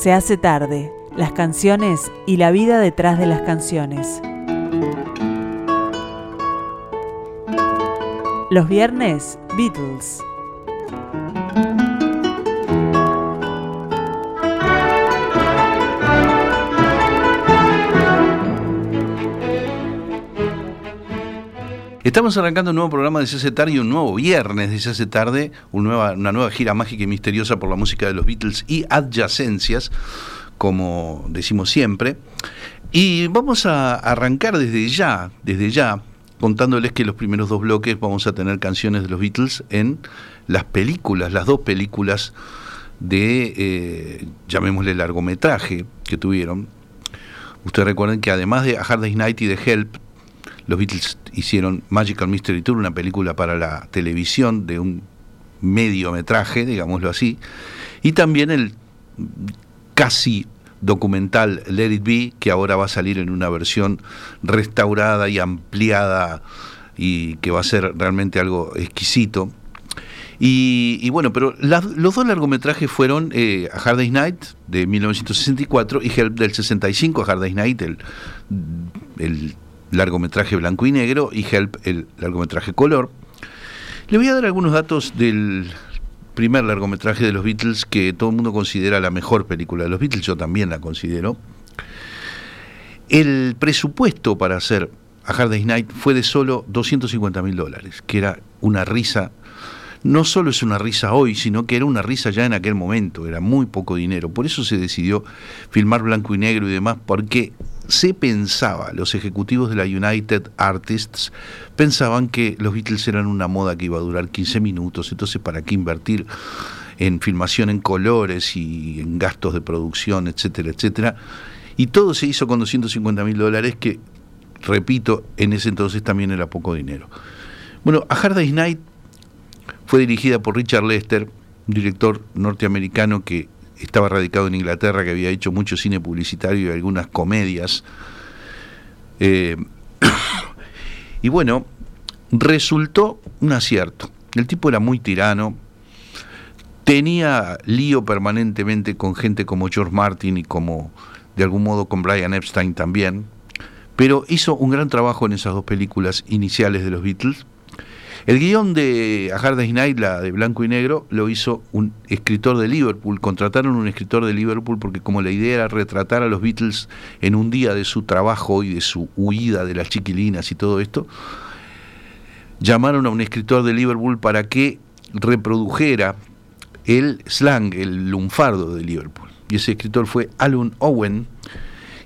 Se hace tarde, las canciones y la vida detrás de las canciones. Los viernes, Beatles. Estamos arrancando un nuevo programa de CC Tarde y un nuevo viernes de CC Tarde, una nueva, gira mágica y misteriosa por la música de los Beatles y adyacencias, como decimos siempre. Y vamos a arrancar desde ya, desde ya, contándoles que los primeros dos bloques vamos a tener canciones de los Beatles en las películas, las dos películas de, eh, llamémosle largometraje que tuvieron. Ustedes recuerden que además de A Hard Day's Night y de Help, los Beatles hicieron Magical Mystery Tour, una película para la televisión de un mediometraje, digámoslo así, y también el casi documental Let It Be, que ahora va a salir en una versión restaurada y ampliada y que va a ser realmente algo exquisito. Y, bueno, pero los dos largometrajes fueron eh, A Hard Day's Night de 1964 y Help del 65, A Hard Day's Night, el, el largometraje blanco y negro, y Help, el largometraje color. Le voy a dar algunos datos del primer largometraje de los Beatles que todo el mundo considera la mejor película de los Beatles, yo también la considero. El presupuesto para hacer A Hard Day's Night fue de solo 250 mil dólares, que era una risa no solo es una risa hoy, sino que era una risa ya en aquel momento, era muy poco dinero. Por eso se decidió filmar blanco y negro y demás, porque se pensaba, los ejecutivos de la United Artists pensaban que los Beatles eran una moda que iba a durar 15 minutos, entonces ¿para qué invertir en filmación en colores y en gastos de producción, etcétera, etcétera? Y todo se hizo con 250 mil dólares, que, repito, en ese entonces también era poco dinero. Bueno, A Hard Day's Night fue dirigida por Richard Lester, un director norteamericano que estaba radicado en Inglaterra, que había hecho mucho cine publicitario y algunas comedias. Eh, y bueno, resultó un acierto. El tipo era muy tirano, tenía lío permanentemente con gente como George Martin y como de algún modo con Brian Epstein también, pero hizo un gran trabajo en esas dos películas iniciales de los Beatles el guion de A Hard Night, la de blanco y negro, lo hizo un escritor de Liverpool. Contrataron un escritor de Liverpool porque como la idea era retratar a los Beatles en un día de su trabajo y de su huida de las chiquilinas y todo esto, llamaron a un escritor de Liverpool para que reprodujera el slang, el lunfardo de Liverpool. Y ese escritor fue Alan Owen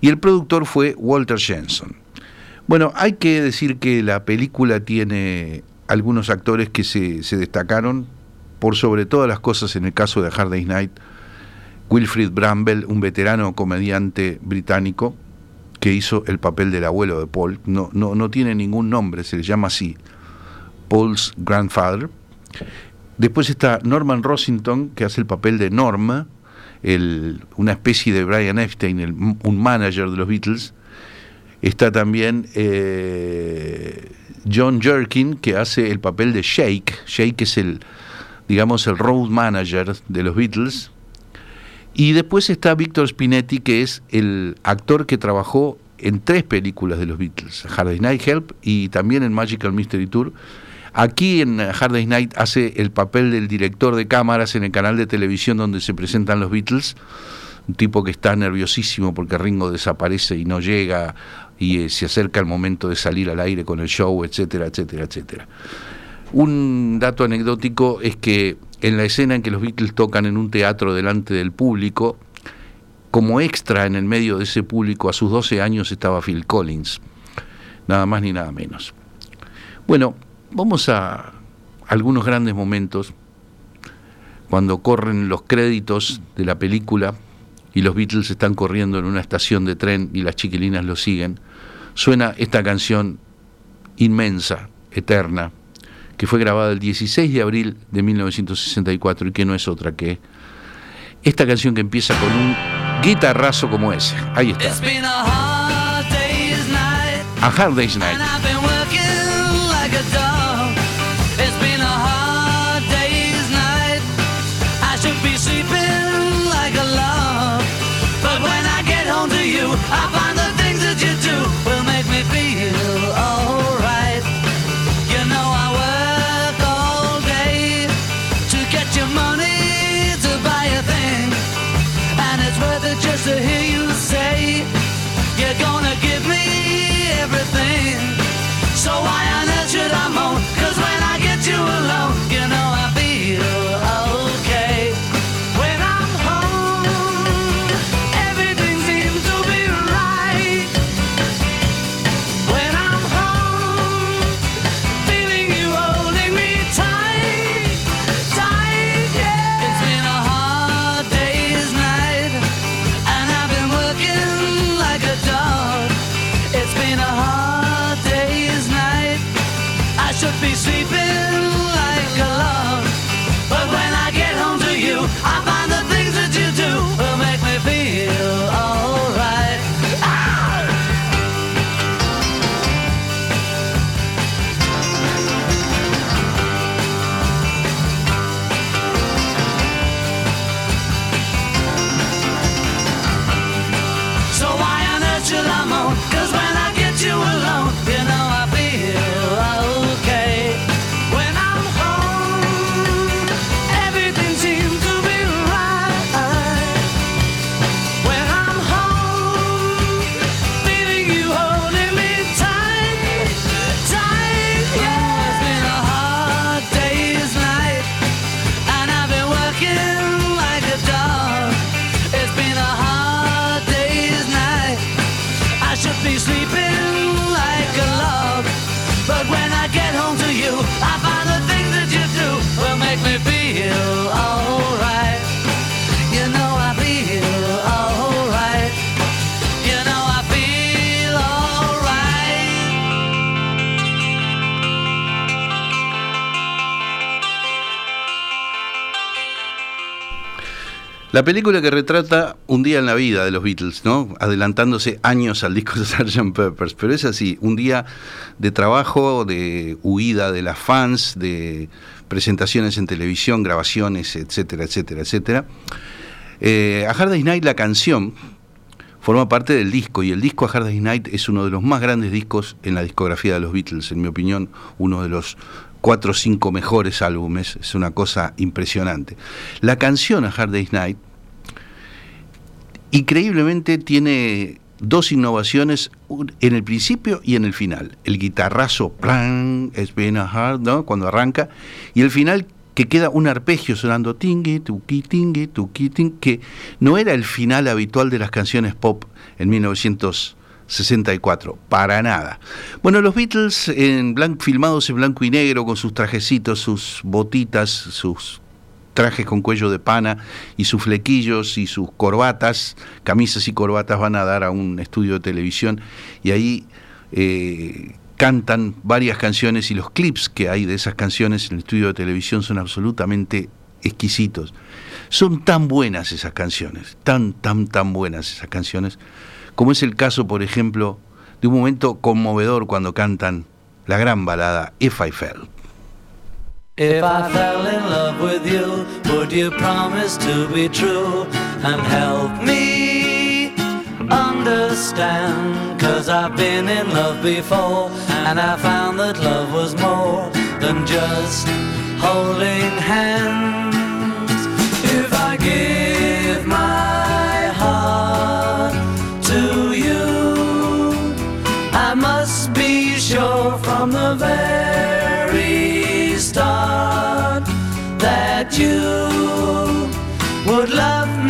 y el productor fue Walter Jensen. Bueno, hay que decir que la película tiene algunos actores que se, destacaron por sobre todas las cosas en el caso de Hard Day's Night. Wilfrid Bramble, un veterano comediante británico que hizo el papel del abuelo de Paul. No, no, no tiene ningún nombre, se le llama así. Paul's Grandfather. Después está Norman Rossington, que hace el papel de Norma, una especie de Brian Epstein, un manager de los Beatles. Está también eh, John Jerkin, que hace el papel de Shake. Shake es el, digamos, el road manager de los Beatles. Y después está Victor Spinetti, que es el actor que trabajó en tres películas de los Beatles, Hard Day's Night Help y también en Magical Mystery Tour. Aquí en Hard Day's Night hace el papel del director de cámaras en el canal de televisión donde se presentan los Beatles, un tipo que está nerviosísimo porque Ringo desaparece y no llega y eh, se acerca el momento de salir al aire con el show, etcétera, etcétera, etcétera. Un dato anecdótico es que en la escena en que los Beatles tocan en un teatro delante del público, como extra en el medio de ese público a sus 12 años estaba Phil Collins, nada más ni nada menos. Bueno, vamos a algunos grandes momentos cuando corren los créditos de la película y los Beatles están corriendo en una estación de tren y las chiquilinas lo siguen, suena esta canción inmensa, eterna, que fue grabada el 16 de abril de 1964 y que no es otra que esta canción que empieza con un guitarrazo como ese. Ahí está. A Hard Day's Night. La película que retrata un día en la vida de los Beatles, ¿no? Adelantándose años al disco de Sgt. Peppers, pero es así, un día de trabajo, de huida de las fans, de presentaciones en televisión, grabaciones, etcétera, etcétera, etcétera. Eh, a Hard Day's Night la canción forma parte del disco y el disco A Hard Day's Night es uno de los más grandes discos en la discografía de los Beatles, en mi opinión, uno de los cuatro o cinco mejores álbumes, es una cosa impresionante. La canción A Hard Day's Night, increíblemente tiene dos innovaciones en el principio y en el final. El guitarrazo, plan, es bien a hard, ¿no? Cuando arranca, y el final que queda un arpegio sonando tingue, tuki, tingue, tuki, tingue, que no era el final habitual de las canciones pop en 1900 64, para nada. Bueno, los Beatles en filmados en blanco y negro, con sus trajecitos, sus botitas, sus trajes con cuello de pana y sus flequillos y sus corbatas, camisas y corbatas van a dar a un estudio de televisión y ahí eh, cantan varias canciones y los clips que hay de esas canciones en el estudio de televisión son absolutamente exquisitos. Son tan buenas esas canciones, tan, tan, tan buenas esas canciones como es el caso, por ejemplo, de un momento conmovedor cuando cantan la gran balada If I Fell. If I fell in love with you, would you promise to be true and help me understand? Cause I've been in love before and I found that love was more than just holding hands. If I give sure from the very start that you would love me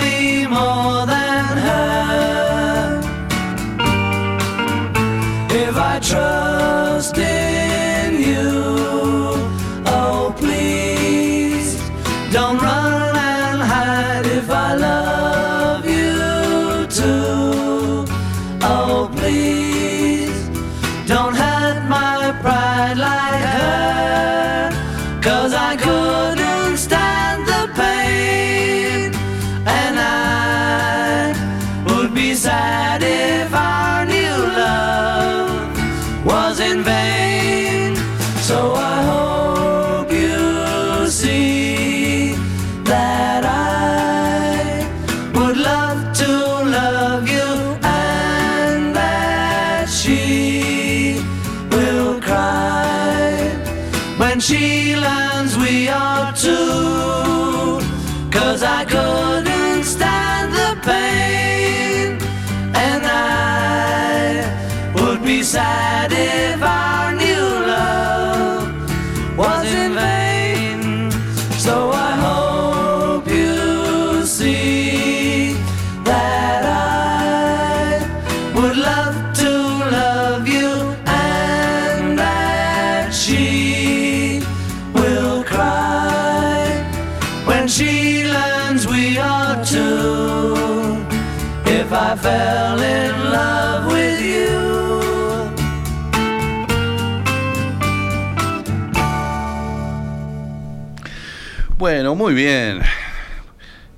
muy bien.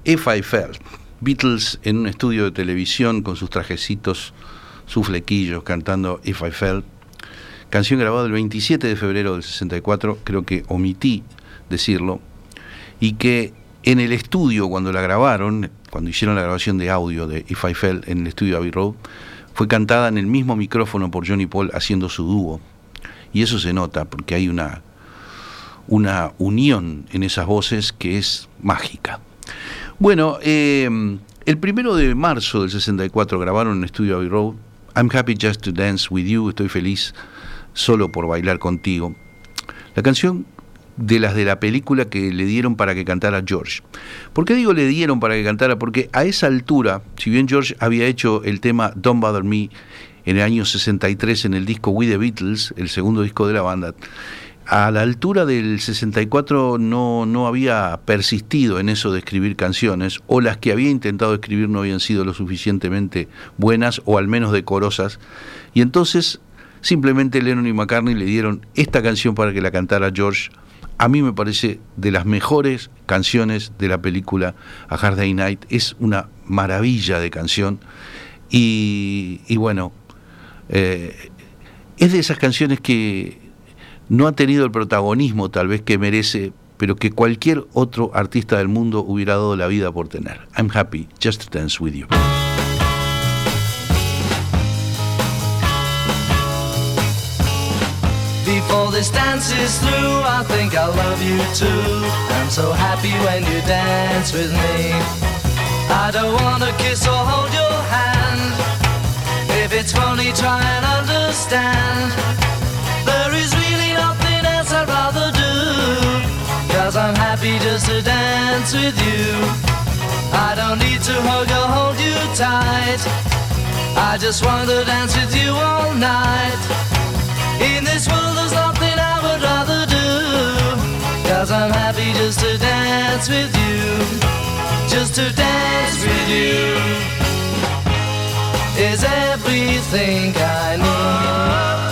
If I Fell. Beatles en un estudio de televisión con sus trajecitos, sus flequillos, cantando If I Fell. Canción grabada el 27 de febrero del 64, creo que omití decirlo, y que en el estudio, cuando la grabaron, cuando hicieron la grabación de audio de If I Fell en el estudio Abbey Road, fue cantada en el mismo micrófono por Johnny Paul haciendo su dúo. Y eso se nota porque hay una, una unión en esas voces que es mágica. Bueno, eh, el primero de marzo del 64 grabaron en estudio Abbey Road I'm Happy Just to Dance With You, estoy feliz solo por bailar contigo. La canción de las de la película que le dieron para que cantara George. ¿Por qué digo le dieron para que cantara? Porque a esa altura, si bien George había hecho el tema Don't Bother Me en el año 63 en el disco We the Beatles, el segundo disco de la banda, a la altura del 64 no, no había persistido en eso de escribir canciones, o las que había intentado escribir no habían sido lo suficientemente buenas o al menos decorosas, y entonces simplemente Lennon y McCartney le dieron esta canción para que la cantara George a mí me parece de las mejores canciones de la película A Hard Day Night. Es una maravilla de canción. Y, bueno, eh, es de esas canciones que no ha tenido el protagonismo tal vez que merece, pero que cualquier otro artista del mundo hubiera dado la vida por tener. I'm happy just dance with you. Before this dance is through, I think I love you too. I'm so happy when you dance with me. I don't wanna kiss or hold your hand. If it's funny, try and understand. There is I'd rather do. Cause I'm happy just to dance with you. I don't need to hug or hold you tight. I just want to dance with you all night. In this world, there's nothing I would rather do. Cause I'm happy just to dance with you. Just to dance with you is everything I need.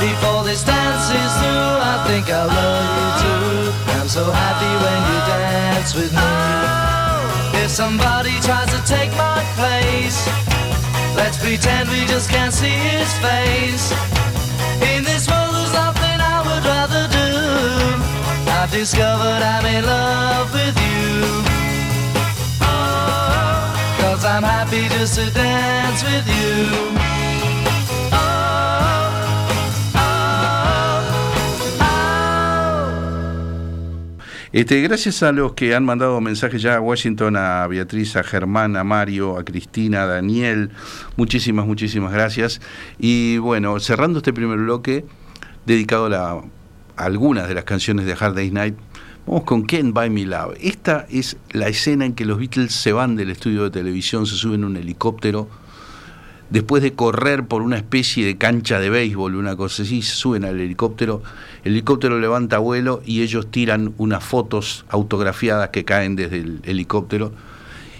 Before this dance is through, I think I love you too. I'm so happy when you dance with me. If somebody tries to take my place, let's pretend we just can't see his face. In this world, there's nothing I would rather do. I've discovered I'm in love with you. Oh, Cause I'm happy just to dance with you. Este, gracias a los que han mandado mensajes ya a Washington, a Beatriz, a Germán, a Mario, a Cristina, a Daniel, muchísimas, muchísimas gracias. Y bueno, cerrando este primer bloque, dedicado a, algunas de las canciones de Hard Day's Night, vamos con Ken By Me Love. Esta es la escena en que los Beatles se van del estudio de televisión, se suben a un helicóptero, después de correr por una especie de cancha de béisbol, una cosa así, suben al helicóptero, el helicóptero levanta vuelo y ellos tiran unas fotos autografiadas que caen desde el helicóptero.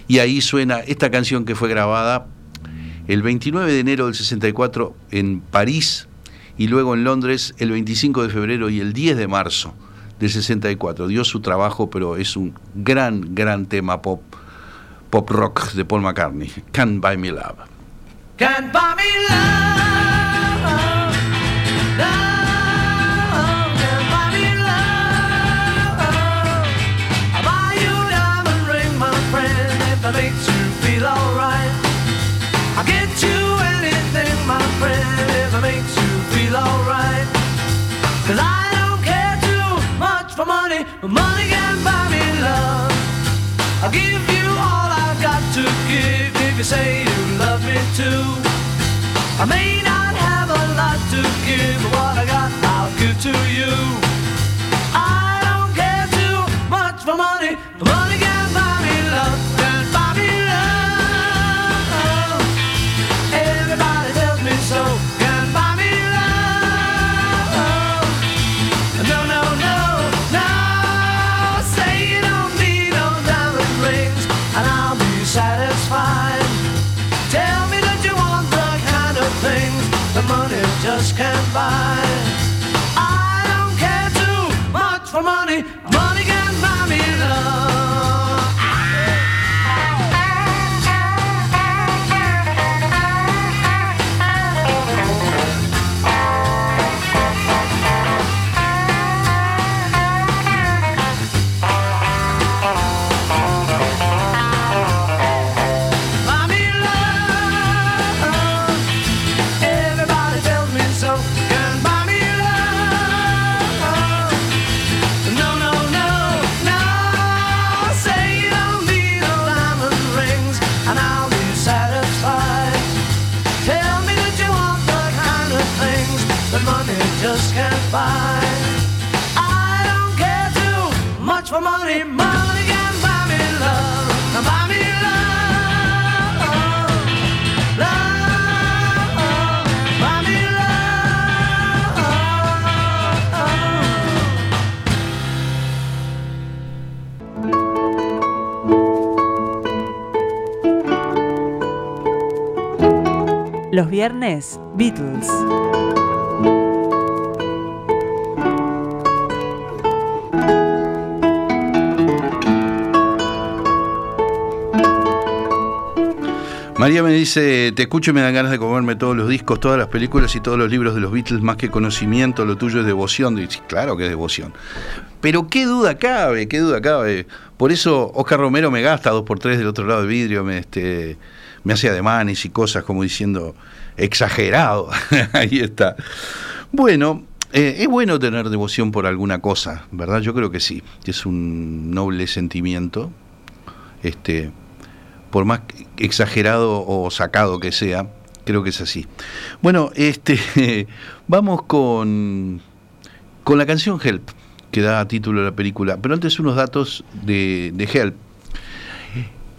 Y ahí suena esta canción que fue grabada el 29 de enero del 64 en París y luego en Londres el 25 de febrero y el 10 de marzo del 64. Dio su trabajo, pero es un gran, gran tema pop, pop rock de Paul McCartney. Can't Buy Me Love. Can't buy me love. Love can't buy me love. I'll buy you a diamond ring, my friend, if that makes you feel alright. I'll get you anything, my friend, if it makes you feel alright. Cause I don't care too much for money, but money can buy me love. I'll give you all I've got to give if you say too. I may not have a lot to give, what I buy. I don't care too much for money, money can buy me love, buy me love, love, buy me love. Los viernes, Beatles. María me dice, te escucho y me dan ganas de comerme todos los discos, todas las películas y todos los libros de los Beatles, más que conocimiento, lo tuyo es devoción. Y, claro que es devoción. Pero qué duda cabe, qué duda cabe. Por eso Oscar Romero me gasta dos por tres del otro lado del vidrio, me, este, me hace ademanes y cosas como diciendo, exagerado. Ahí está. Bueno, eh, es bueno tener devoción por alguna cosa, ¿verdad? Yo creo que sí. Es un noble sentimiento. Este, por más exagerado o sacado que sea, creo que es así. Bueno, este, vamos con, con la canción Help, que da título a la película. Pero antes unos datos de, de Help.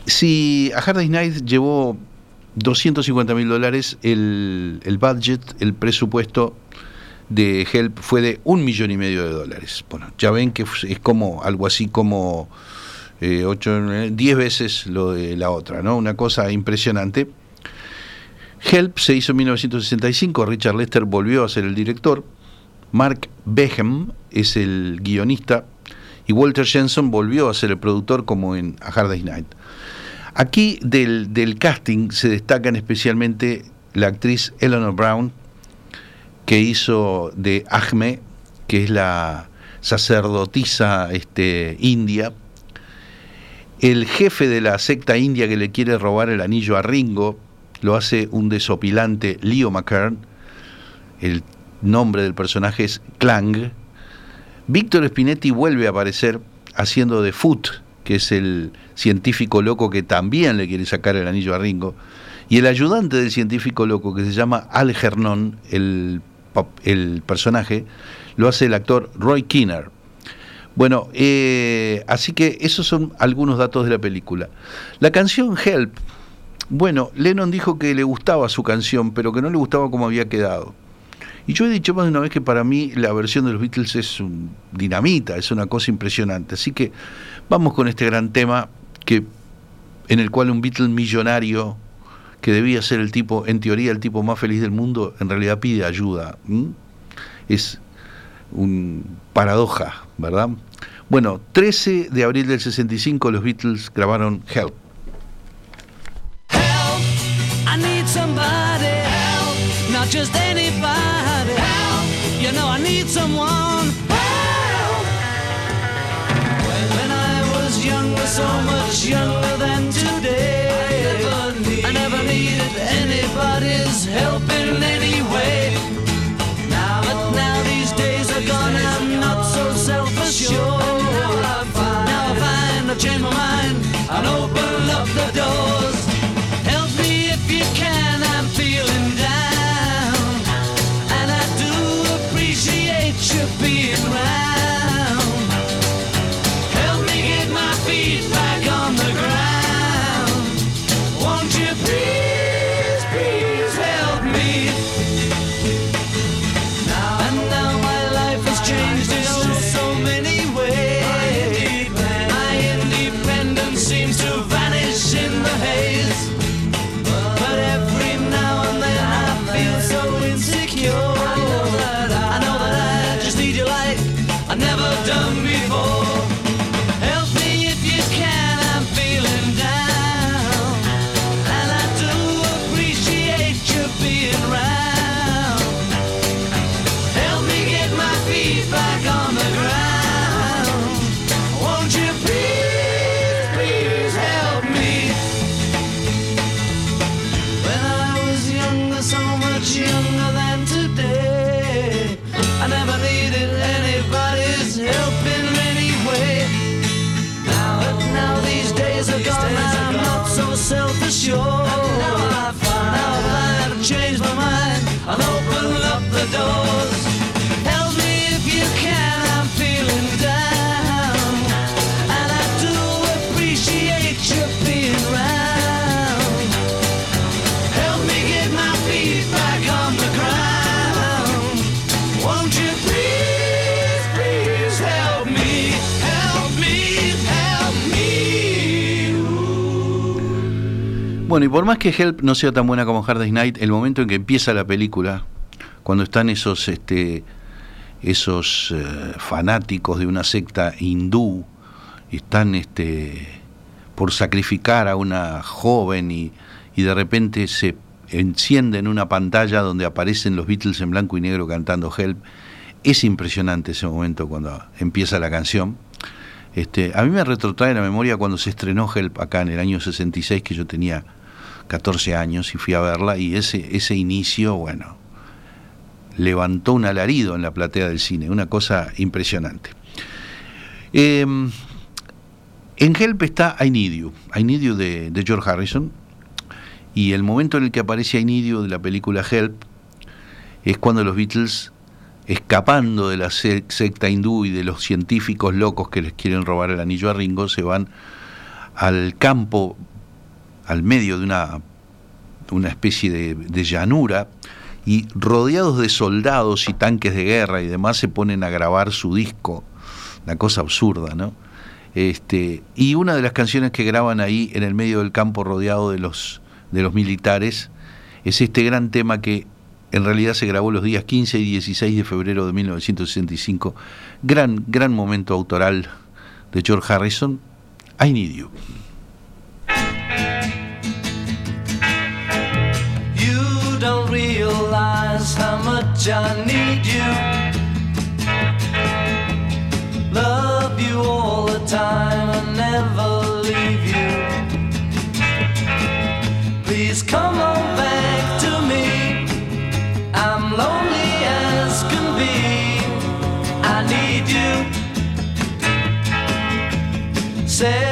Si a Hard Day's Night llevó 250 mil dólares, el, el budget, el presupuesto de Help fue de un millón y medio de dólares. Bueno, ya ven que es como algo así como eh, 10 veces lo de la otra, ¿no? Una cosa impresionante. Help se hizo en 1965, Richard Lester volvió a ser el director, Mark Beckham es el guionista y Walter Jensen volvió a ser el productor como en A Hard Day's Night. Aquí del, del casting se destacan especialmente la actriz Eleanor Brown, que hizo de Ahme, que es la sacerdotisa este, india, el jefe de la secta india que le quiere robar el anillo a Ringo, lo hace un desopilante Leo McKern, el nombre del personaje es Clang. Víctor Spinetti vuelve a aparecer haciendo de Foot, que es el científico loco que también le quiere sacar el anillo a Ringo, y el ayudante del científico loco que se llama Algernon, el, el personaje, lo hace el actor Roy Kinner. Bueno, eh, así que esos son algunos datos de la película. La canción Help, bueno, Lennon dijo que le gustaba su canción, pero que no le gustaba cómo había quedado. Y yo he dicho más de una vez que para mí la versión de los Beatles es un dinamita, es una cosa impresionante. Así que vamos con este gran tema que en el cual un Beatle millonario que debía ser el tipo, en teoría el tipo más feliz del mundo, en realidad pide ayuda. Es un paradoja, ¿verdad? Bueno, 13 de abril del 65 los Beatles grabaron Help. Help, I need somebody. Help, not just anybody. Help, you know I need someone. Help. When I was younger, so much younger than mind and Bueno, y por más que Help no sea tan buena como Hard Day's Night, el momento en que empieza la película, cuando están esos, este, esos eh, fanáticos de una secta hindú, están este, por sacrificar a una joven y, y de repente se encienden una pantalla donde aparecen los Beatles en blanco y negro cantando Help. Es impresionante ese momento cuando empieza la canción. Este, a mí me retrotrae la memoria cuando se estrenó Help acá en el año 66, que yo tenía 14 años y fui a verla, y ese, ese inicio, bueno, levantó un alarido en la platea del cine, una cosa impresionante. Em, en Help está I Need You, I Need You de, de George Harrison, y el momento en el que aparece I Need You de la película Help es cuando los Beatles escapando de la secta hindú y de los científicos locos que les quieren robar el anillo a Ringo, se van al campo, al medio de una, una especie de, llanura, y rodeados de soldados y tanques de guerra y demás, se ponen a grabar su disco, una cosa absurda, ¿no? Este, y una de las canciones que graban ahí en el medio del campo rodeado de los, de los militares es este gran tema que en realidad se grabó los días 15 y 16 de febrero de 1965. Gran, gran momento autoral de George Harrison. I Need You. You realize how much I need you. Love you all the time and never leave you. Please come on back to me. I'm lonely as can be. I need you. Said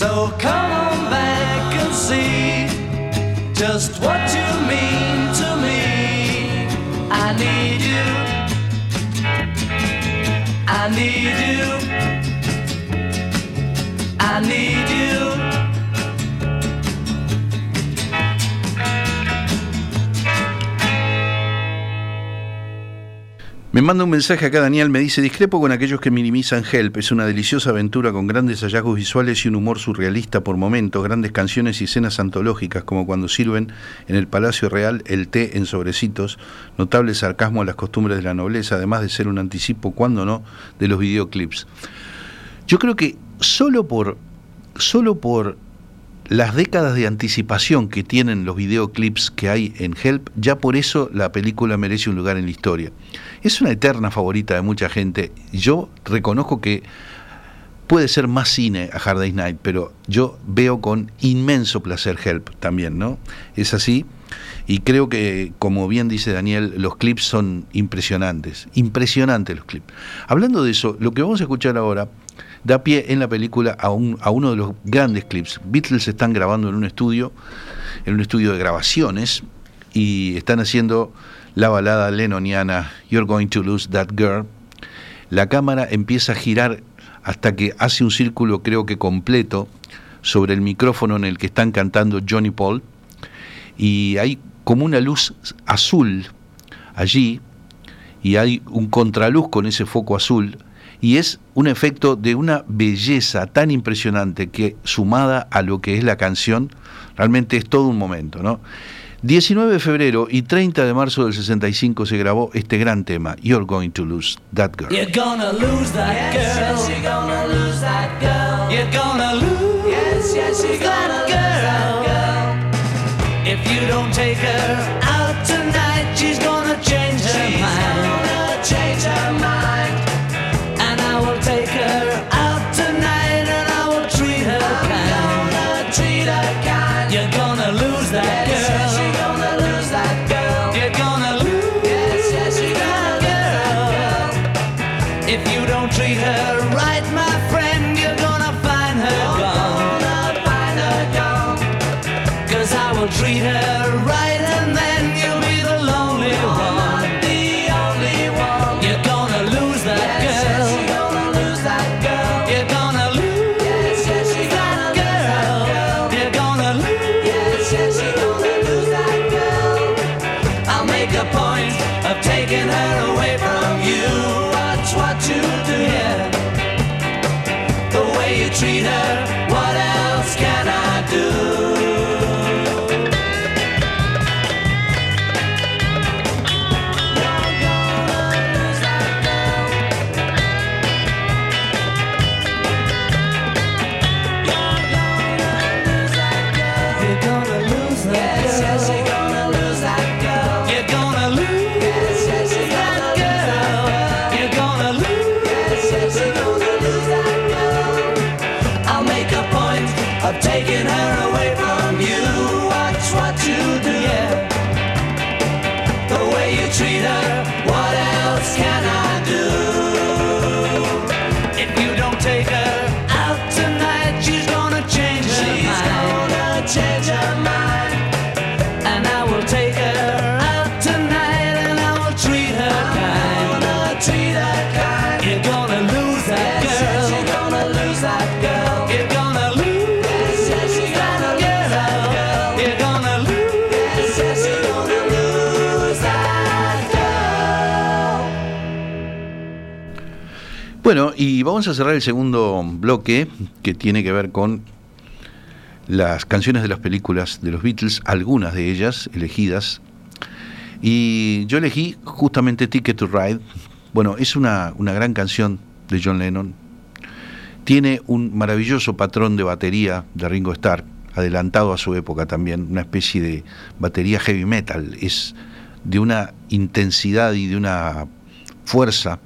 So come on back and see just what you mean to me. I need you. I need you. I need you. Me manda un mensaje acá Daniel, me dice, discrepo con aquellos que minimizan Help, es una deliciosa aventura con grandes hallazgos visuales y un humor surrealista por momentos, grandes canciones y escenas antológicas como cuando sirven en el Palacio Real el té en sobrecitos, notable sarcasmo a las costumbres de la nobleza, además de ser un anticipo, cuando no, de los videoclips. Yo creo que solo por, solo por las décadas de anticipación que tienen los videoclips que hay en Help, ya por eso la película merece un lugar en la historia. Es una eterna favorita de mucha gente. Yo reconozco que puede ser más cine a Hard Day's Night, pero yo veo con inmenso placer Help también, ¿no? Es así. Y creo que, como bien dice Daniel, los clips son impresionantes, impresionantes los clips. Hablando de eso, lo que vamos a escuchar ahora da pie en la película a, un, a uno de los grandes clips. Beatles están grabando en un estudio, en un estudio de grabaciones, y están haciendo la balada lenoniana You're Going to Lose That Girl, la cámara empieza a girar hasta que hace un círculo creo que completo sobre el micrófono en el que están cantando Johnny Paul y hay como una luz azul allí y hay un contraluz con ese foco azul y es un efecto de una belleza tan impresionante que sumada a lo que es la canción, realmente es todo un momento, ¿no? 19 de febrero y 30 de marzo del 65 se grabó este gran tema, You're Going to Lose That Girl. You're gonna lose that girl. Yes, you're gonna lose that girl. You're gonna lose. Yes, yes, you're gonna that lose that girl. If you don't take her out tonight, she's gonna change her she's mind. Gonna change her mind. Bueno, y vamos a cerrar el segundo bloque que tiene que ver con las canciones de las películas de los Beatles, algunas de ellas elegidas. Y yo elegí justamente Ticket to Ride. Bueno, es una, una gran canción de John Lennon. Tiene un maravilloso patrón de batería de Ringo Starr, adelantado a su época también, una especie de batería heavy metal. Es de una intensidad y de una fuerza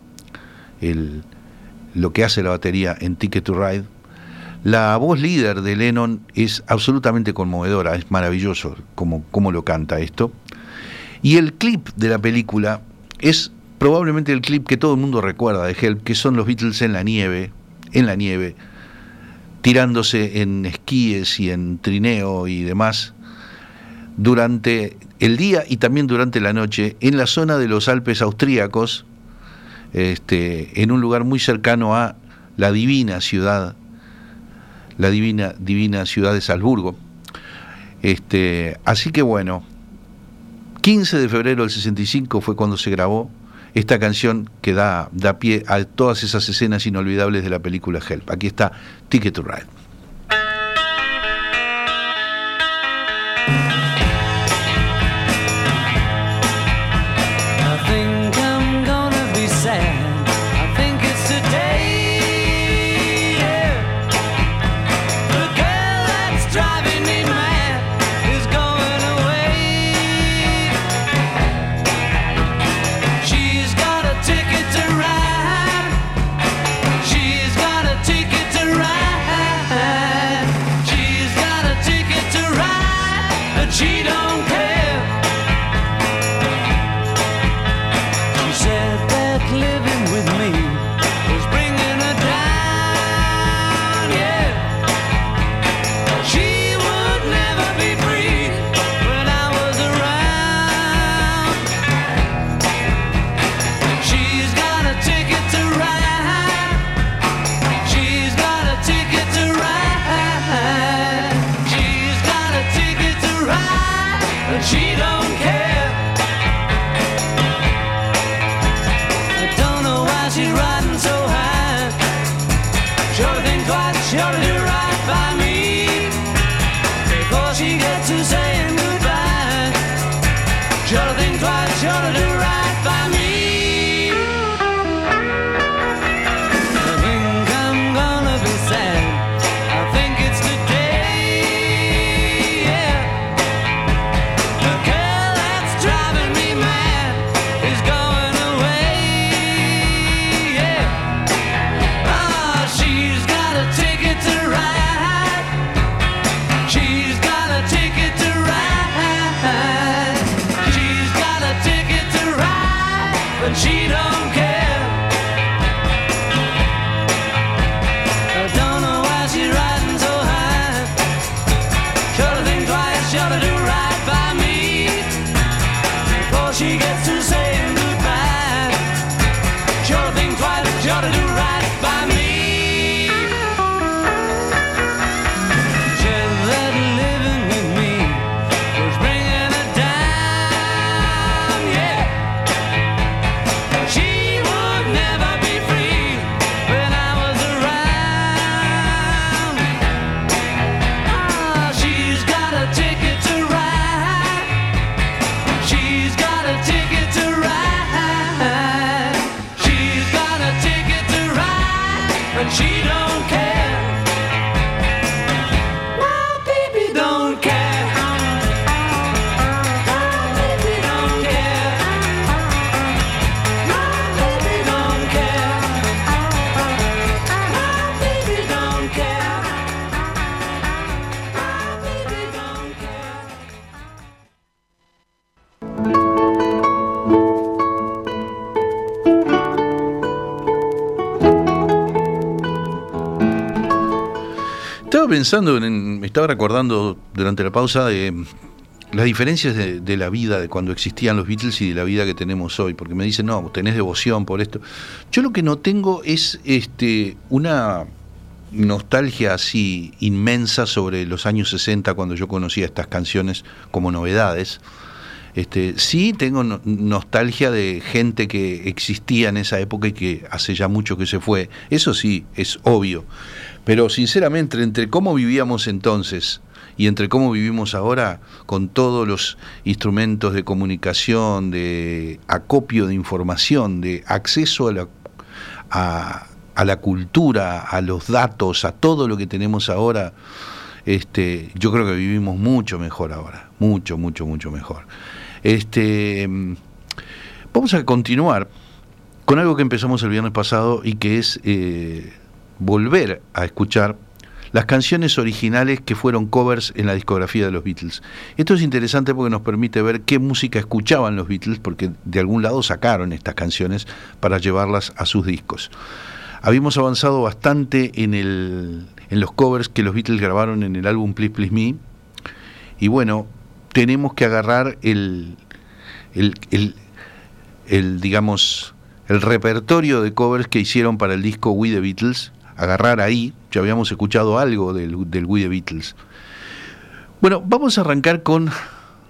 el, lo que hace la batería en Ticket to Ride. La voz líder de Lennon es absolutamente conmovedora, es maravilloso como, como lo canta esto. Y el clip de la película es probablemente el clip que todo el mundo recuerda de Help, que son los Beatles en la nieve, en la nieve, tirándose en esquíes y en trineo y demás durante el día y también durante la noche en la zona de los Alpes austríacos, este, en un lugar muy cercano a la divina ciudad, la divina, divina ciudad de Salzburgo. Este, así que bueno, 15 de febrero del 65 fue cuando se grabó esta canción que da, da pie a todas esas escenas inolvidables de la película Help. Aquí está Ticket to Ride. Me estaba recordando durante la pausa de las diferencias de, de la vida de cuando existían los Beatles y de la vida que tenemos hoy, porque me dicen, no, tenés devoción por esto. Yo lo que no tengo es este una nostalgia así inmensa sobre los años 60 cuando yo conocía estas canciones como novedades. Este, sí tengo no- nostalgia de gente que existía en esa época y que hace ya mucho que se fue. Eso sí, es obvio. Pero sinceramente, entre cómo vivíamos entonces y entre cómo vivimos ahora, con todos los instrumentos de comunicación, de acopio de información, de acceso a la, a la cultura, a los datos, a todo lo que tenemos ahora, este, yo creo que vivimos mucho mejor ahora, mucho, mucho, mucho mejor. Este, mm, vamos a continuar con algo que empezamos el viernes pasado y que es eh, volver a escuchar las canciones originales que fueron covers en la discografía de los Beatles. Esto es interesante porque nos permite ver qué música escuchaban los Beatles, porque de algún lado sacaron estas canciones para llevarlas a sus discos. Habíamos avanzado bastante en, el, en los covers que los Beatles grabaron en el álbum Please Please Me, y bueno, tenemos que agarrar el, el, el, digamos, el repertorio de covers que hicieron para el disco We the Beatles, agarrar ahí, ya habíamos escuchado algo del, del We the Beatles. Bueno, vamos a arrancar con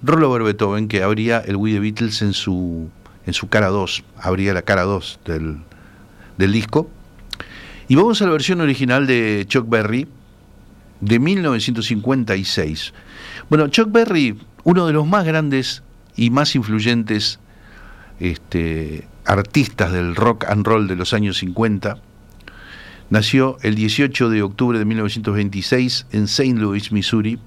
Rollover Beethoven, que abría el We the Beatles en su, en su cara 2, abría la cara 2 del, del disco. Y vamos a la versión original de Chuck Berry de 1956. Bueno, Chuck Berry, uno de los más grandes y más influyentes este, artistas del rock and roll de los años 50, nació el 18 de octubre de 1926 en St. Louis, Missouri,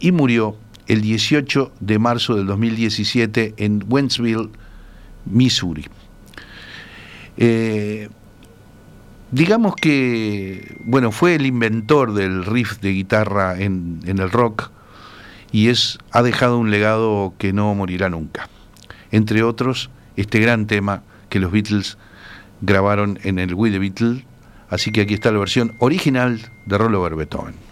y murió el 18 de marzo del 2017 en Wentzville, Missouri. Eh, digamos que, bueno, fue el inventor del riff de guitarra en, en el rock y es, ha dejado un legado que no morirá nunca. Entre otros, este gran tema que los Beatles grabaron en el We Beatles. Así que aquí está la versión original de Rollover Beethoven.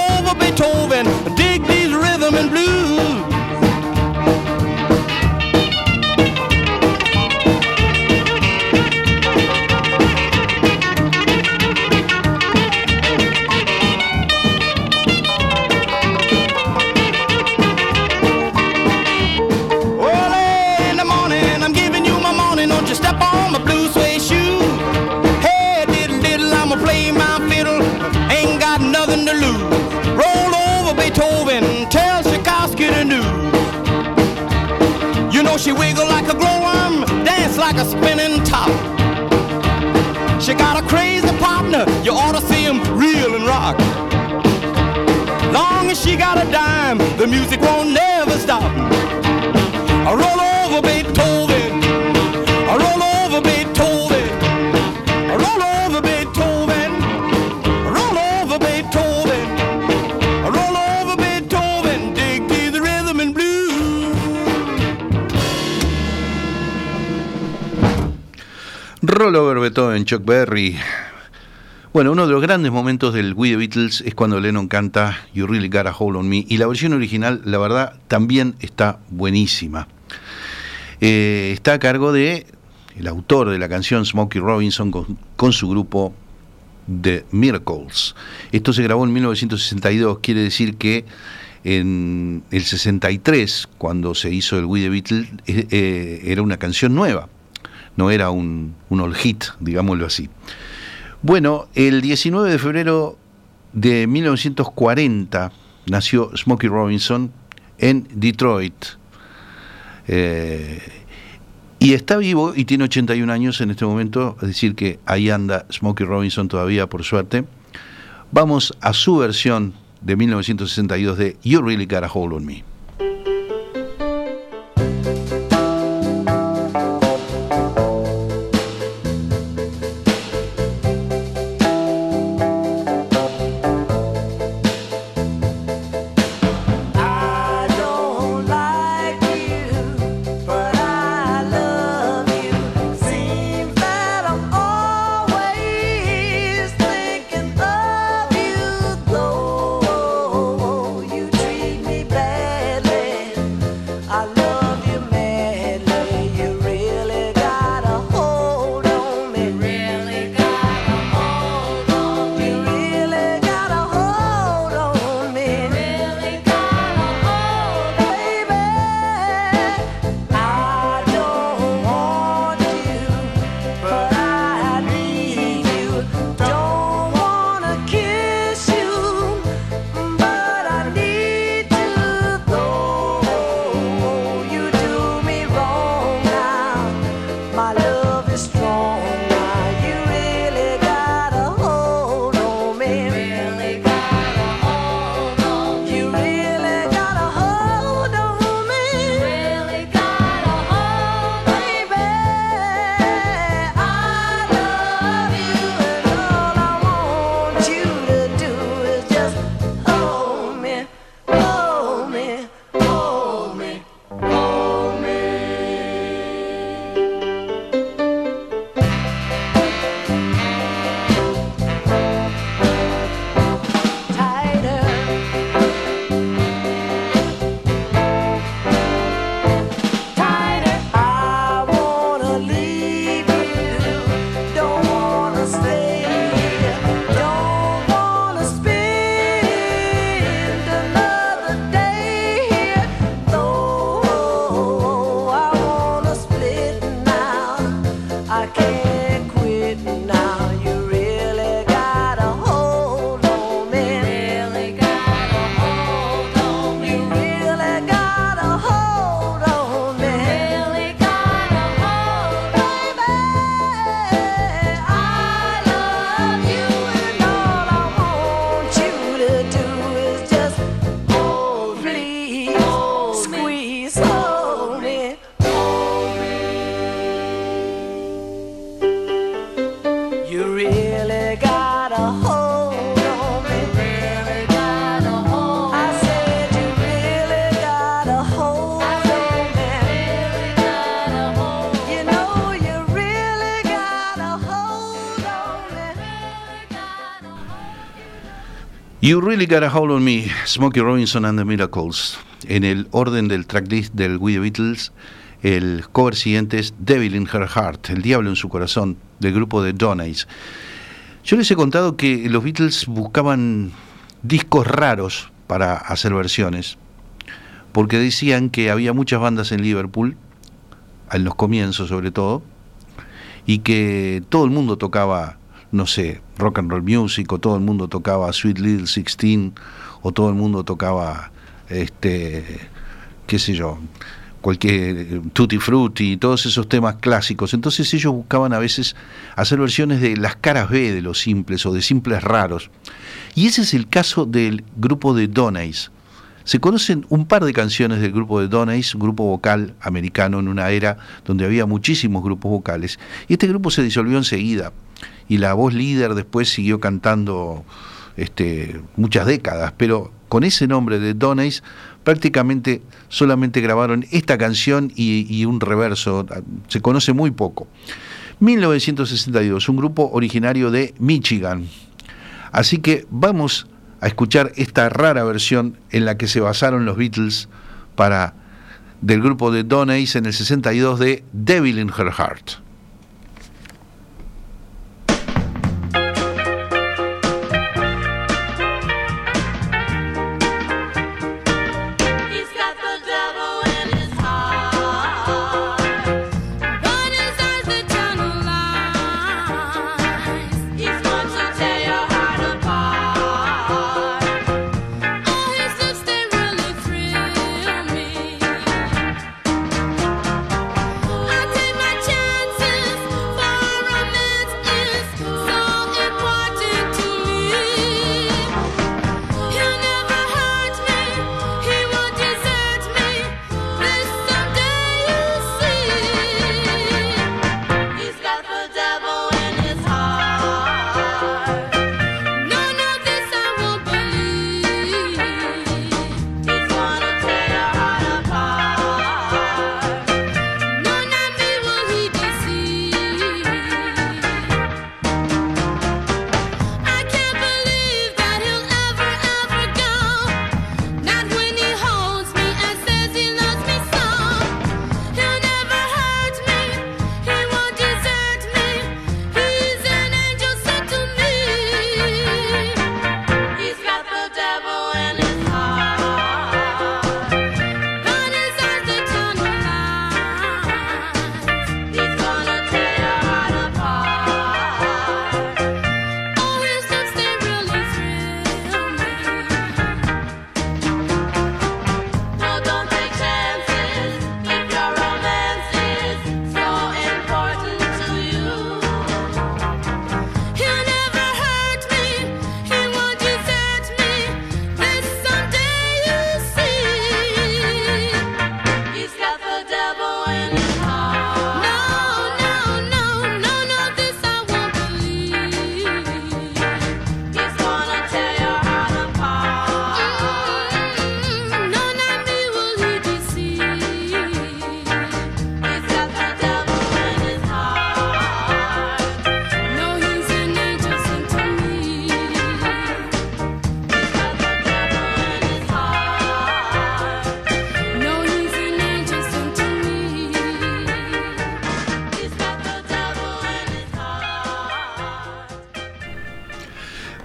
like a spinning top. She got a crazy partner, you ought to see him reel and rock. Long as she got a dime, the music won't never stop. I roll Rollover Beethoven, Chuck Berry. Bueno, uno de los grandes momentos del We the Beatles es cuando Lennon canta You Really Got a Hold on Me y la versión original, la verdad, también está buenísima. Eh, está a cargo de el autor de la canción Smokey Robinson con, su grupo The Miracles. Esto se grabó en 1962, quiere decir que en el 63, cuando se hizo el We the Beatles, eh, eh, era una canción nueva, no era un, un all hit, digámoslo así. Bueno, el 19 de febrero de 1940 nació Smokey Robinson en Detroit. Eh, y está vivo y tiene 81 años en este momento, es decir que ahí anda Smokey Robinson todavía, por suerte. Vamos a su versión de 1962 de You Really Got a Hold on Me. You Really Got a Hold on Me, Smokey Robinson and the Miracles. En el orden del tracklist del We the Beatles, el cover siguiente es Devil in Her Heart, El Diablo en su Corazón, del grupo de Donays. Yo les he contado que los Beatles buscaban discos raros para hacer versiones, porque decían que había muchas bandas en Liverpool, en los comienzos sobre todo, y que todo el mundo tocaba, no sé, rock and roll music, o todo el mundo tocaba Sweet Little Sixteen, o todo el mundo tocaba, este, qué sé yo, cualquier Tutti Frutti, todos esos temas clásicos. Entonces ellos buscaban a veces hacer versiones de las caras B de los simples o de simples raros. Y ese es el caso del grupo de Donays. Se conocen un par de canciones del grupo de Donays, grupo vocal americano en una era donde había muchísimos grupos vocales. Y este grupo se disolvió enseguida. Y la voz líder después siguió cantando este, muchas décadas, pero con ese nombre de Donays prácticamente solamente grabaron esta canción y, un reverso, se conoce muy poco. 1962, un grupo originario de Michigan. Así que vamos a escuchar esta rara versión en la que se basaron los Beatles para del grupo de Donays en el 62 de Devil in Her Heart.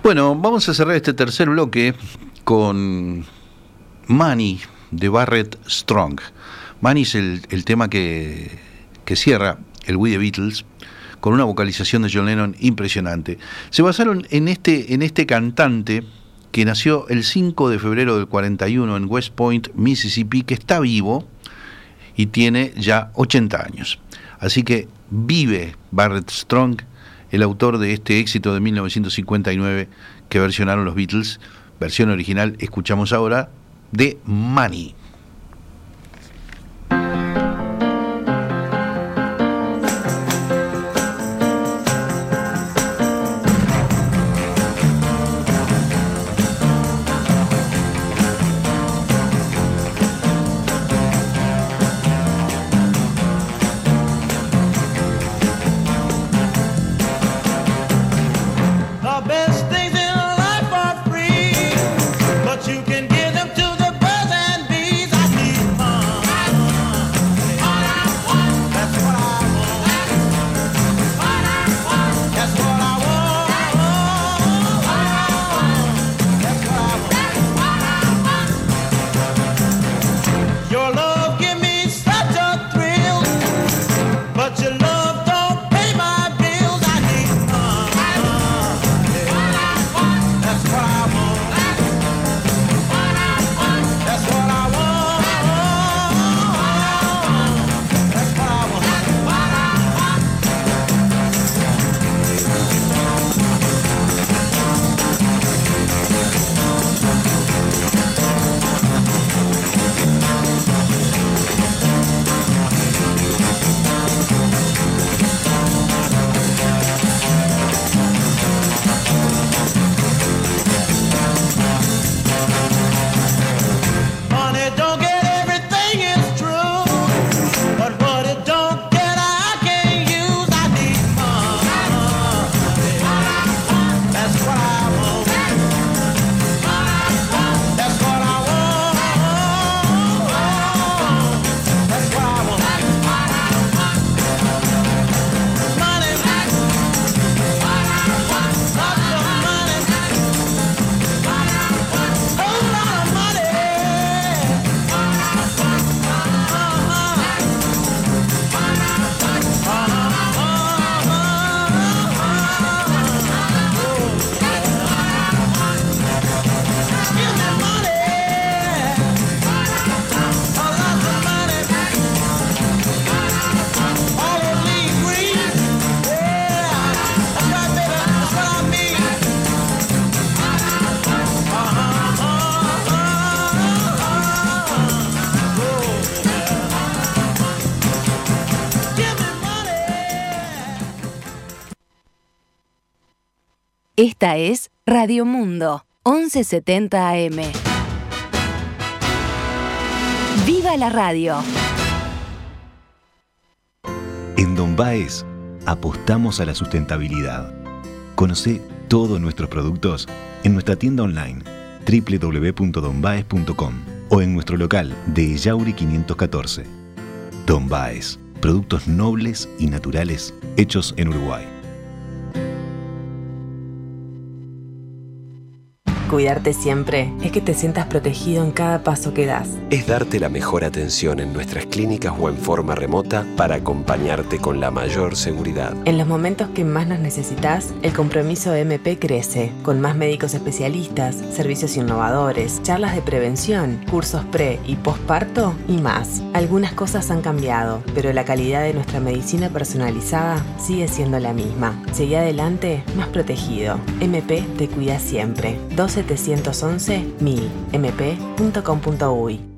Bueno, vamos a cerrar este tercer bloque con Money de Barrett Strong. Money es el, el tema que, que cierra el We the Beatles con una vocalización de John Lennon impresionante. Se basaron en este, en este cantante que nació el 5 de febrero del 41 en West Point, Mississippi, que está vivo y tiene ya 80 años. Así que vive Barrett Strong, el autor de este éxito de 1959 que versionaron los Beatles. Versión original, escuchamos ahora, de Money. Esta es Radio Mundo, 1170 AM. ¡Viva la radio! En Don Baez apostamos a la sustentabilidad. Conoce todos nuestros productos en nuestra tienda online www.donbaez.com o en nuestro local de Yauri 514. Don Baez, productos nobles y naturales hechos en Uruguay. Cuidarte siempre es que te sientas protegido en cada paso que das. es darte la mejor atención en nuestras clínicas o en forma remota para acompañarte con la mayor seguridad. En los momentos que más nos necesitas, el compromiso MP crece, con más médicos especialistas, servicios innovadores, charlas de prevención, cursos pre y postparto y más. Algunas cosas han cambiado, pero la calidad de nuestra medicina personalizada sigue siendo la misma. Seguí adelante más protegido. MP te cuida siempre. 2711 1000 mp.com.uy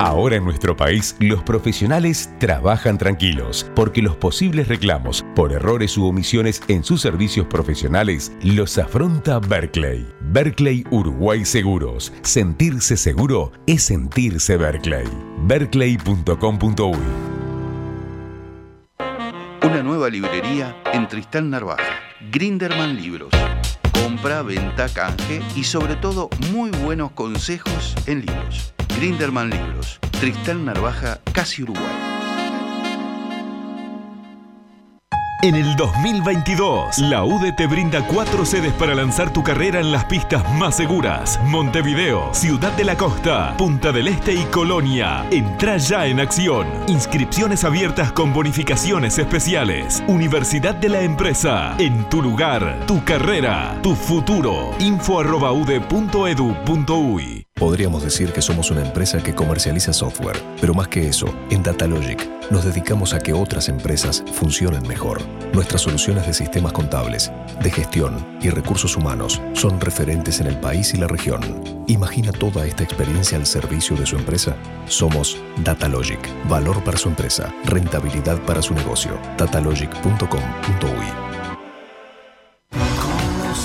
Ahora en nuestro país los profesionales trabajan tranquilos porque los posibles reclamos por errores u omisiones en sus servicios profesionales los afronta Berkeley. Berkeley Uruguay Seguros. Sentirse seguro es sentirse Berkeley. Berkeley.com.uy Una nueva librería en Tristán Narvaja. Grinderman Libros. Compra, venta, canje y sobre todo muy buenos consejos en libros. Grinderman Libros. Tristán Narvaja, casi Uruguay. En el 2022, la UDE te brinda cuatro sedes para lanzar tu carrera en las pistas más seguras. Montevideo, Ciudad de la Costa, Punta del Este y Colonia. Entra ya en acción. Inscripciones abiertas con bonificaciones especiales. Universidad de la Empresa. En tu lugar, tu carrera, tu futuro. Info arroba ude.edu.uy Podríamos decir que somos una empresa que comercializa software, pero más que eso, en Datalogic nos dedicamos a que otras empresas funcionen mejor. Nuestras soluciones de sistemas contables, de gestión y recursos humanos son referentes en el país y la región. Imagina toda esta experiencia al servicio de su empresa. Somos Datalogic, valor para su empresa, rentabilidad para su negocio. Datalogic.com.uy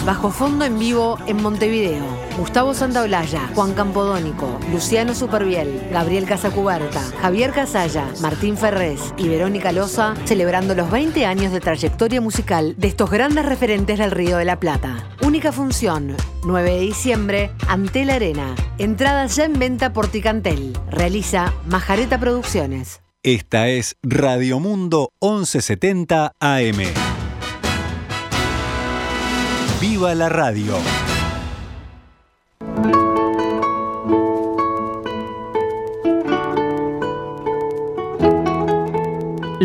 Bajo fondo en vivo en Montevideo. Gustavo Santaolalla, Juan Campodónico, Luciano Superviel, Gabriel Casacuberta, Javier Casalla, Martín Ferrés y Verónica Loza celebrando los 20 años de trayectoria musical de estos grandes referentes del Río de la Plata. Única función, 9 de diciembre, ante la arena. Entradas ya en venta por Ticantel. Realiza Majareta Producciones. Esta es Radio Mundo 1170 AM. ¡Viva la radio!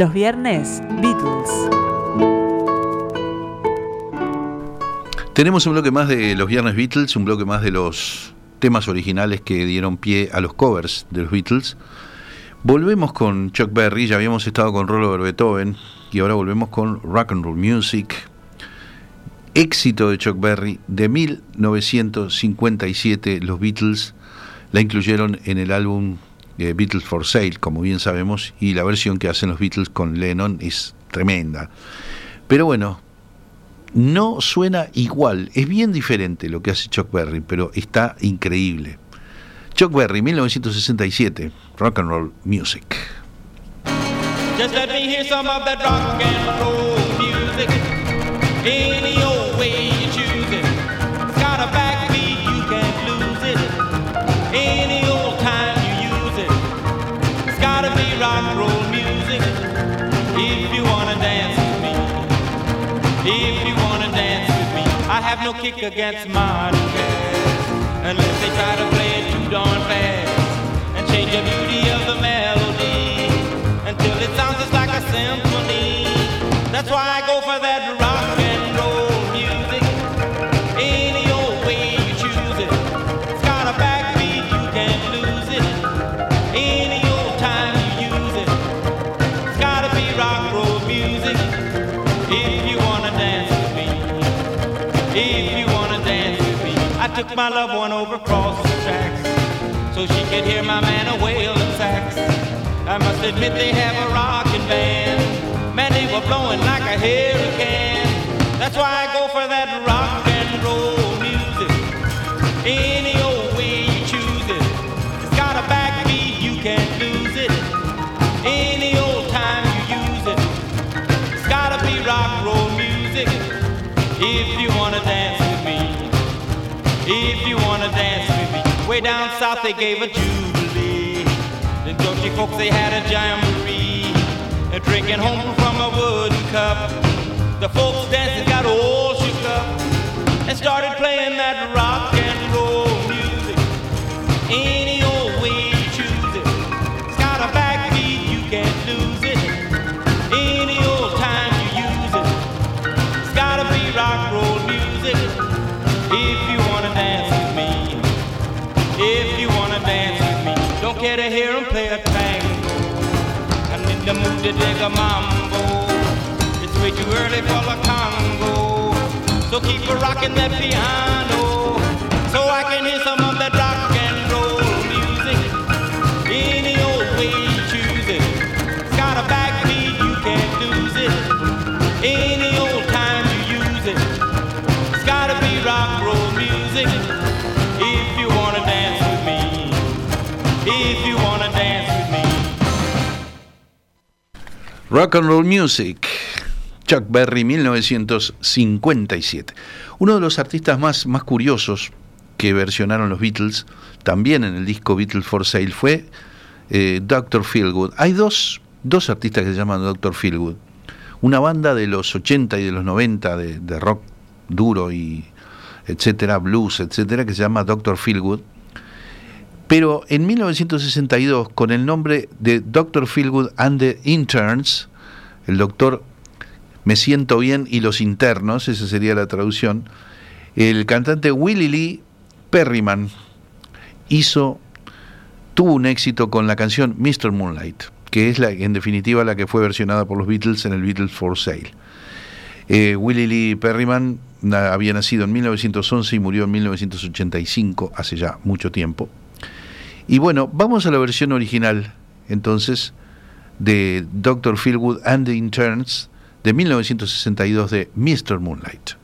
Los viernes, Beatles. Tenemos un bloque más de los Viernes Beatles, un bloque más de los temas originales que dieron pie a los covers de los Beatles. Volvemos con Chuck Berry, ya habíamos estado con Robert Beethoven y ahora volvemos con Rock and Roll Music. Éxito de Chuck Berry de 1957, los Beatles la incluyeron en el álbum eh, Beatles for Sale, como bien sabemos, y la versión que hacen los Beatles con Lennon es tremenda. Pero bueno, no suena igual, es bien diferente lo que hace Chuck Berry, pero está increíble. Chuck Berry, 1967, Rock and Roll Music. Just let me hear some of that rock and roll music. I have no kick against modern jazz. Unless they try to play it too darn fast. And change the beauty of the melody. Until it sounds just like a symphony. That's why I go for that my loved one over across the tracks so she could hear my man a wailing sax. I must admit they have a rockin' band. Man, they were blowing like a hurricane. That's why I go for that rock and roll music. Any south they gave a jubilee. The Dutchy folks they had a jamboree, and drinking home from a wooden cup. The folks dancing got all shook up and started playing that rock and roll music. Any to dig a mambo. It's way too early for the Congo. So keep a rocking that piano. Rock and Roll Music, Chuck Berry, 1957. Uno de los artistas más, más curiosos que versionaron los Beatles, también en el disco Beatles for Sale, fue eh, Dr. Feelgood. Hay dos, dos artistas que se llaman Dr. Feelgood. Una banda de los 80 y de los 90 de, rock duro y etcétera, blues, etcétera, que se llama Dr. Feelgood. Pero en 1962, con el nombre de Dr. Feelgood and the Interns, el doctor Me siento bien y los internos, esa sería la traducción, el cantante Willie Lee Perryman tuvo un éxito con la canción Mr. Moonlight, que es la, en definitiva la que fue versionada por los Beatles en el Beatles for Sale. Eh, Willie Lee Perryman había nacido en 1911 y murió en 1985, hace ya mucho tiempo. Y bueno, vamos a la versión original, entonces, de Dr. Feelgood and the Interns de 1962 de Mr. Moonlight.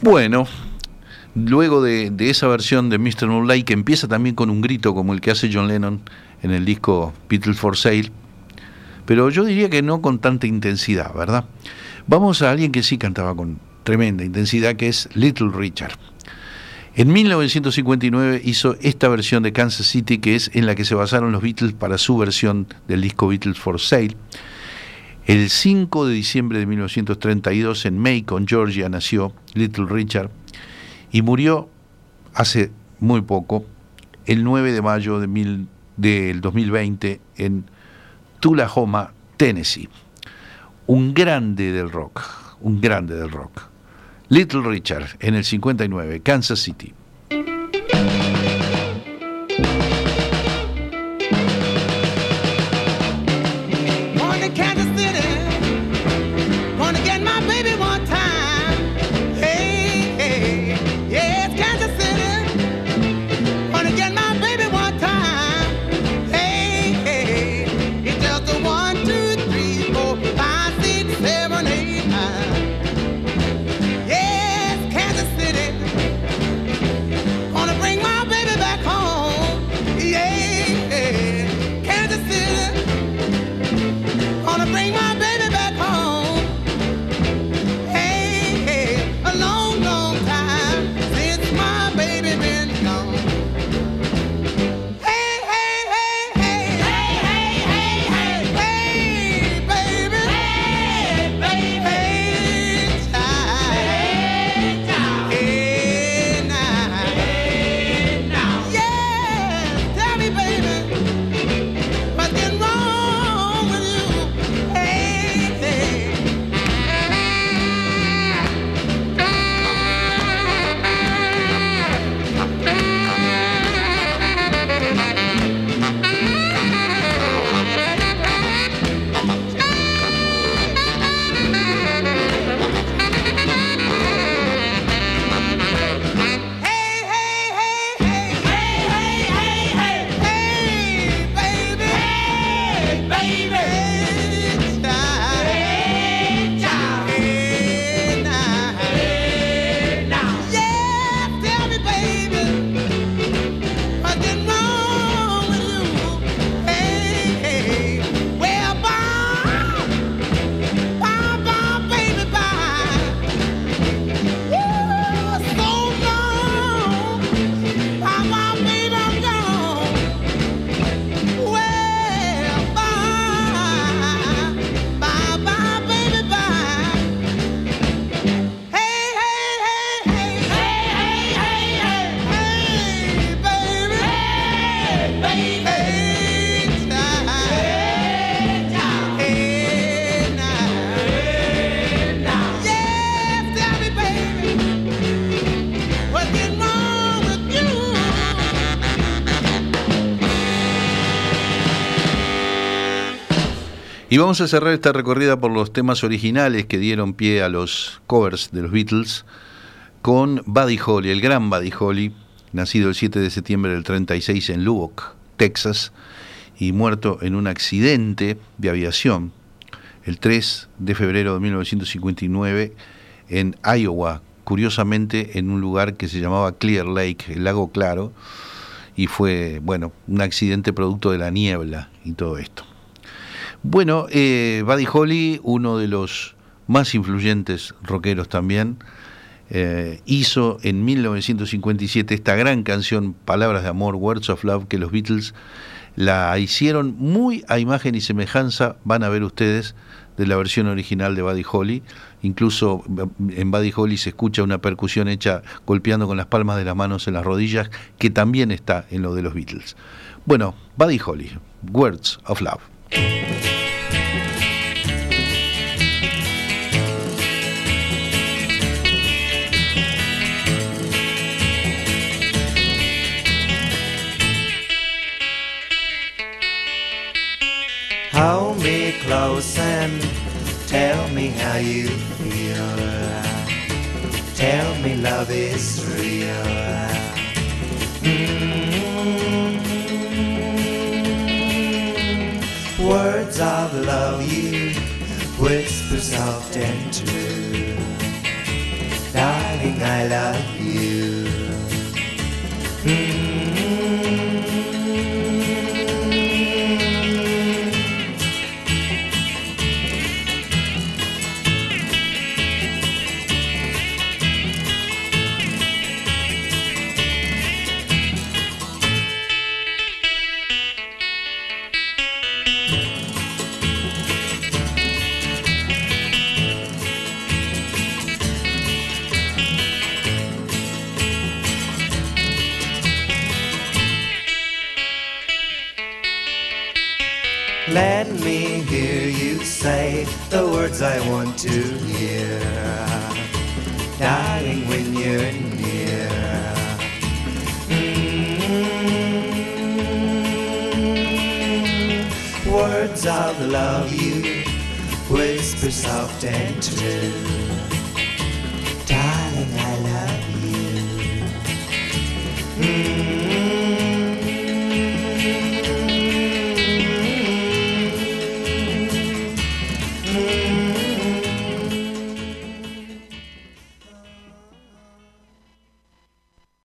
Bueno, luego de, esa versión de Mr. Moonlight, que empieza también con un grito como el que hace John Lennon en el disco Beatles for Sale, pero yo diría que no con tanta intensidad, ¿verdad? Vamos a alguien que sí cantaba con tremenda intensidad, que es Little Richard. En 1959 hizo esta versión de Kansas City, que es en la que se basaron los Beatles para su versión del disco Beatles for Sale. El 5 de diciembre de 1932 en Macon, Georgia, nació Little Richard y murió hace muy poco, el 9 de mayo de mil- del 2020 en Tullahoma, Tennessee. Un grande del rock, un grande del rock. Little Richard en el 59, Kansas City. Y vamos a cerrar esta recorrida por los temas originales que dieron pie a los covers de los Beatles con Buddy Holly, el gran Buddy Holly, nacido el 7 de septiembre del 36 en Lubbock, Texas, y muerto en un accidente de aviación el 3 de febrero de 1959 en Iowa, curiosamente en un lugar que se llamaba Clear Lake, el lago claro, y fue, bueno, un accidente producto de la niebla y todo esto. Bueno, eh, Buddy Holly, uno de los más influyentes rockeros también, eh, hizo en 1957 esta gran canción Palabras de Amor, Words of Love, que los Beatles la hicieron muy a imagen y semejanza, van a ver ustedes, de la versión original de Buddy Holly. Incluso en Buddy Holly se escucha una percusión hecha golpeando con las palmas de las manos en las rodillas, que también está en lo de los Beatles. Bueno, Buddy Holly, Words of Love. Tell me how you feel. Tell me love is real. Mm. Words of love you whisper soft and true. Darling, I love you. The words I want to hear. Darling, when you're near. Mm, Words of love you whisper soft and true.